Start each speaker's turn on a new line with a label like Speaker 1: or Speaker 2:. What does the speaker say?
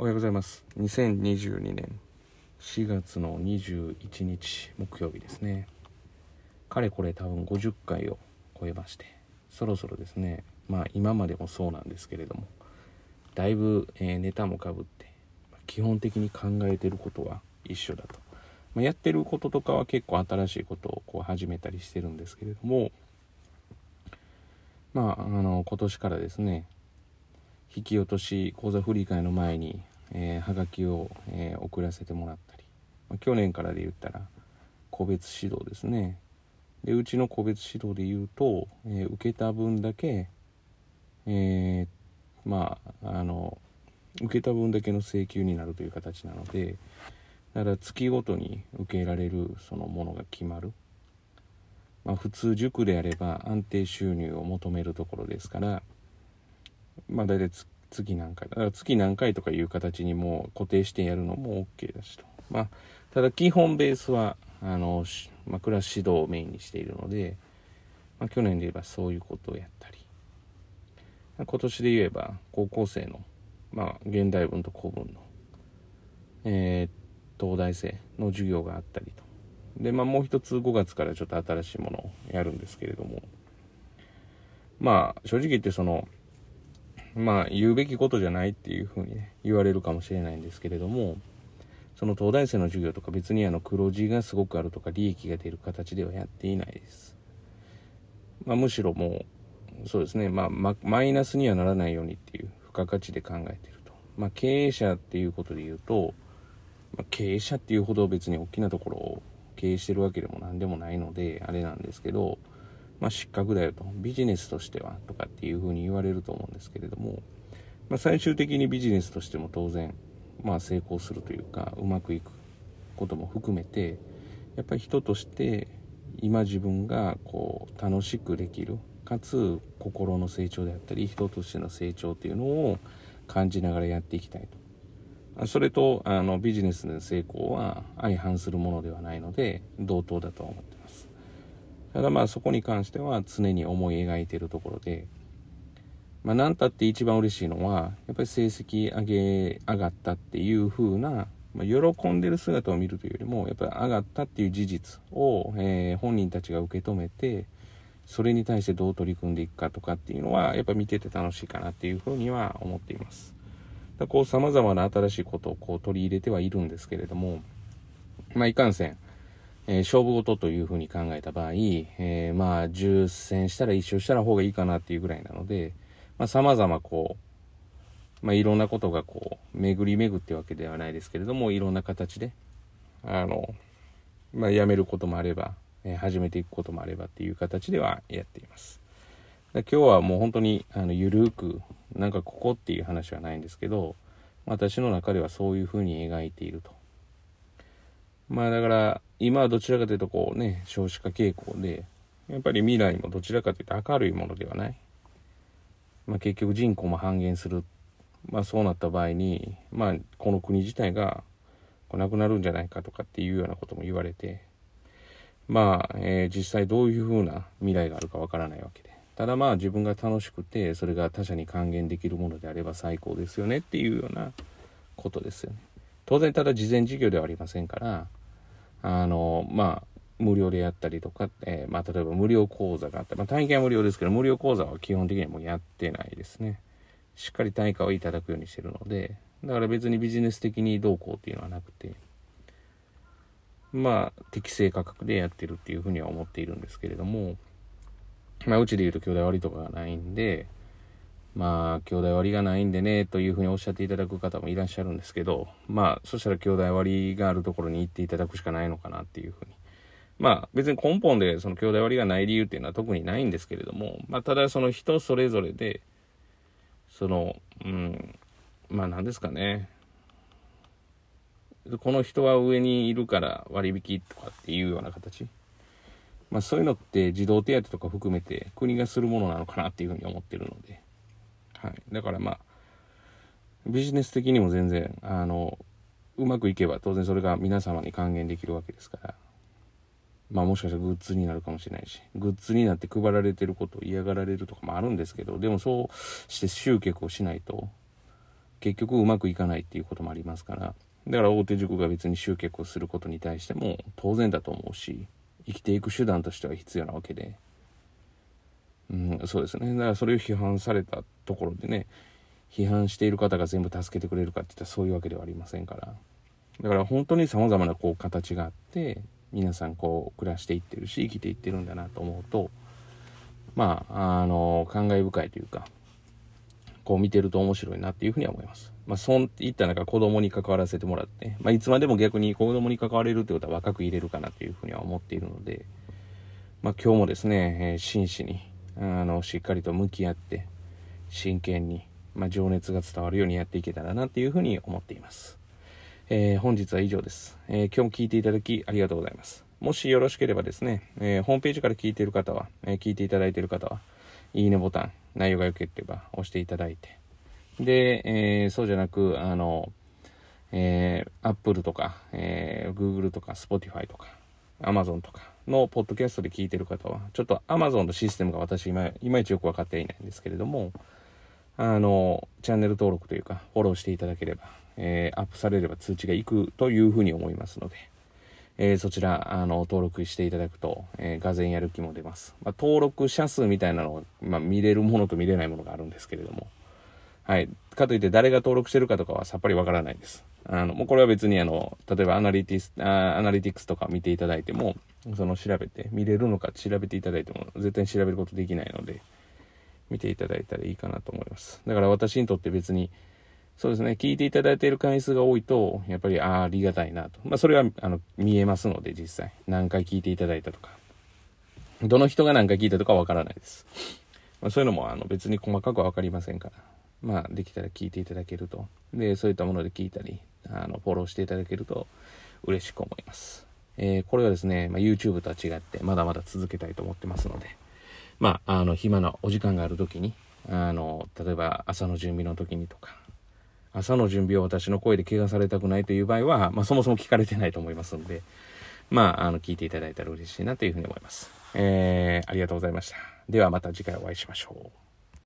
Speaker 1: おはようございます。2022年4月の21日木曜日ですね。かれこれ多分50回を超えましてそろそろですね。まあ今までもそうなんですけれどもだいぶ、えー、ネタもかぶって基本的に考えてることは一緒だと、まあ、やってることとかは結構新しいことをこう始めたりしてるんですけれどもまああの今年からですね引き落とし口座振り替えの前にえー、はがきを、えー、送らせてもらったり、まあ、去年からで言ったら個別指導ですね。でうちの個別指導で言うと、えー、受けた分だけ、えまああの受けた分だけの請求になるという形なのでだから月ごとに受けられるそのものが決まる、まあ、普通塾であれば安定収入を求めるところですからまあ大体月月何回だ。から月何回とかいう形にも固定してやるのも OK だしと。まあただ基本ベースはあの、まあ、クラス指導をメインにしているので、まあ、去年で言えばそういうことをやったり。今年で言えば高校生の、まあ、現代文と古文の、えー、東大生の授業があったりと。でまあもう一つ5月からちょっと新しいものをやるんですけれども。まあ正直言ってそのまあ言うべきことじゃないっていうふうにね言われるかもしれないんですけれどもその東大生の授業とか別にあの黒字がすごくあるとか利益が出る形ではやっていないです。まあ、むしろもうそうですね、まあ、マイナスにはならないようにっていう付加価値で考えてると。まあ、経営者っていうことで言うと、まあ、経営者っていうほど別に大きなところを経営してるわけでも何でもないのであれなんですけどまあ、失格だよと。ビジネスとしてはとかっていうふうに言われると思うんですけれども、まあ、最終的にビジネスとしても当然、まあ、成功するというかうまくいくことも含めてやっぱり人として今自分がこう楽しくできるかつ心の成長であったり人としての成長っていうのを感じながらやっていきたいと。それとあのビジネスの成功は相反するものではないので同等だとは思ってます。ただまあそこに関しては常に思い描いているところで、まあ何たって一番嬉しいのは、やっぱり成績上げ、上がったっていう風な、まあ、喜んでる姿を見るというよりも、やっぱり上がったっていう事実を、えー、本人たちが受け止めて、それに対してどう取り組んでいくかとかっていうのは、やっぱ見てて楽しいかなっていうふうには思っています。だこう様々な新しいことをこう取り入れてはいるんですけれども、まあいかんせん、えー、勝負事というふうに考えた場合、えー、まあ、10戦したら1勝したら方がいいかなっていうぐらいなので、まあ、様々こう、まあ、いろんなことがこう、巡り巡ってわけではないですけれども、いろんな形で、あの、まあ、やめることもあれば、えー、始めていくこともあればっていう形ではやっています。今日はもう本当に、あの、ゆるく、なんかここっていう話はないんですけど、私の中ではそういうふうに描いていると。まあだから、今はどちらかというとこうね、少子化傾向で、やっぱり未来もどちらかというと明るいものではない。まあ結局人口も半減する。まあそうなった場合に、まあこの国自体がなくなるんじゃないかとかっていうようなことも言われて、まあ、えー、実際どういうふうな未来があるかわからないわけで。ただまあ自分が楽しくて、それが他者に還元できるものであれば最高ですよねっていうようなことですよね。当然ただ事前事業ではありませんから、あの、まあ、無料でやったりとか、えー、まあ、例えば無料講座があった。まあ、単位は無料ですけど、無料講座は基本的にはもうやってないですね。しっかり単価をいただくようにしてるので、だから別にビジネス的にどうこうっていうのはなくて、まあ、適正価格でやってるっていうふうには思っているんですけれども、まあ、うちで言うと兄弟割とかがないんで、まあ、兄弟割がないんでね、というふうにおっしゃっていただく方もいらっしゃるんですけど、まあ、そしたら兄弟割があるところに行っていただくしかないのかなっていうふうに。まあ、別に根本でその兄弟割がない理由っていうのは特にないんですけれども、まあ、ただその人それぞれで、その、うん、まあ何ですかね。この人は上にいるから割引とかっていうような形。まあそういうのって児童手当とか含めて国がするものなのかなっていうふうに思ってるので。はい。だからまあ、ビジネス的にも全然、あの、うまくいけば当然それが皆様に還元できるわけですから、まあもしかしたらグッズになるかもしれないし、グッズになって配られてることを嫌がられるとかもあるんですけど、でもそうして集客をしないと、結局うまくいかないっていうこともありますから。だから大手塾が別に集客をすることに対しても当然だと思うし生きていく手段としては必要なわけで、うん、そうですねだからそれを批判されたところでね批判している方が全部助けてくれるかっていったらそういうわけではありませんからだから本当に様々なこう形があって皆さんこう暮らしていってるし生きていってるんだなと思うとまああの感慨深いというかこう見てると面白いなっていうふうには思います。まあ、そういった中子供に関わらせてもらって、まあ、いつまでも逆に子供に関われるってことは若く入れるかなというふうには思っているので、まあ、今日もですね、えー、真摯に、あの、しっかりと向き合って、真剣に、まあ、情熱が伝わるようにやっていけたらなっていうふうに思っています。えー、本日は以上です、えー、今日も聞いていただきありがとうございます。もしよろしければですね、えー、ホームページから聞いている方は、え聞いていただいている方は、いいねボタン、内容が良ければ押していただいて、で、えー、そうじゃなく、あの、えー、Apple とか、えー、Google とか Spotify とか Amazon とかのポッドキャストで聞いてる方は、ちょっと Amazon のシステムが私今、いまいちよく分かっていないんですけれども、あの、チャンネル登録というか、フォローしていただければ、えー、アップされれば通知がいくというふうに思いますので、えー、そちら、あの、登録していただくと、えー、がぜやる気も出ます。まあ、登録者数みたいなのを、まあ、見れるものと見れないものがあるんですけれども、はい。かといって誰が登録してるかとかはさっぱりわからないです。あの、もうこれは別にあの、例えばアナリティス、あアナリティクスとか見ていただいても、その調べて、見れるのか調べていただいても、絶対に調べることできないので、見ていただいたらいいかなと思います。だから私にとって別に、そうですね、聞いていただいている回数が多いと、やっぱり、ああ、ありがたいなと。まあ、それは、あの、見えますので、実際。何回聞いていただいたとか。どの人が何回聞いたとかわからないです。まあ、そういうのも、あの、別に細かくはわかりませんから。まあ、できたら聞いていただけると。で、そういったもので聞いたり、あの、フォローしていただけると嬉しく思います。えー、これはですね、まあ、YouTube とは違って、まだまだ続けたいと思ってますので、まあ、あの、暇なお時間がある時に、あの、例えば朝の準備の時にとか、朝の準備を私の声で怪我されたくないという場合は、まあ、そもそも聞かれてないと思いますので、まあ、あの、聞いていただいたら嬉しいなというふうに思います。えー、ありがとうございました。ではまた次回お会いしましょう。